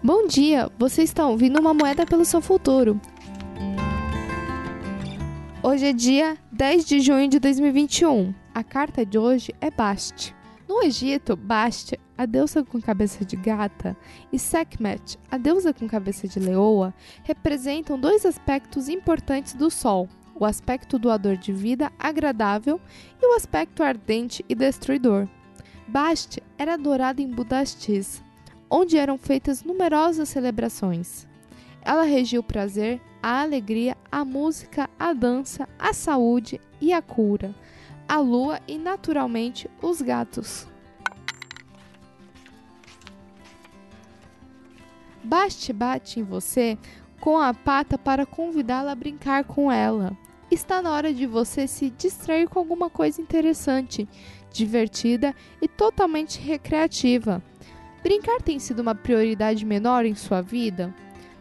Bom dia, você está ouvindo uma moeda pelo seu futuro. Hoje é dia 10 de junho de 2021. A carta de hoje é Bast. No Egito, Bast, a deusa com cabeça de gata, e Sekhmet, a deusa com cabeça de leoa, representam dois aspectos importantes do Sol: o aspecto doador de vida agradável e o aspecto ardente e destruidor. Bast era adorada em Budastis, onde eram feitas numerosas celebrações. Ela regia o prazer, a alegria, a música, a dança, a saúde e a cura, a lua e, naturalmente, os gatos. Baste bate em você com a pata para convidá-la a brincar com ela. Está na hora de você se distrair com alguma coisa interessante, divertida e totalmente recreativa. Brincar tem sido uma prioridade menor em sua vida?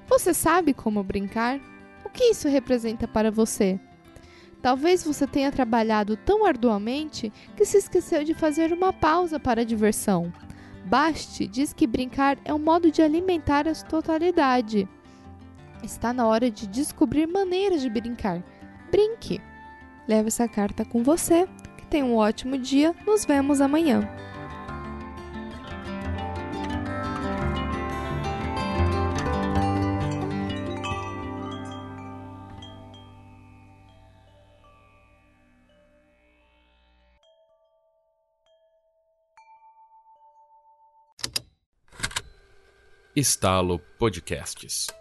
Você sabe como brincar? O que isso representa para você? Talvez você tenha trabalhado tão arduamente que se esqueceu de fazer uma pausa para a diversão. Baste diz que brincar é um modo de alimentar a totalidade. Está na hora de descobrir maneiras de brincar. Brinque! Leve essa carta com você. Que tenha um ótimo dia. Nos vemos amanhã. Estalo Podcasts.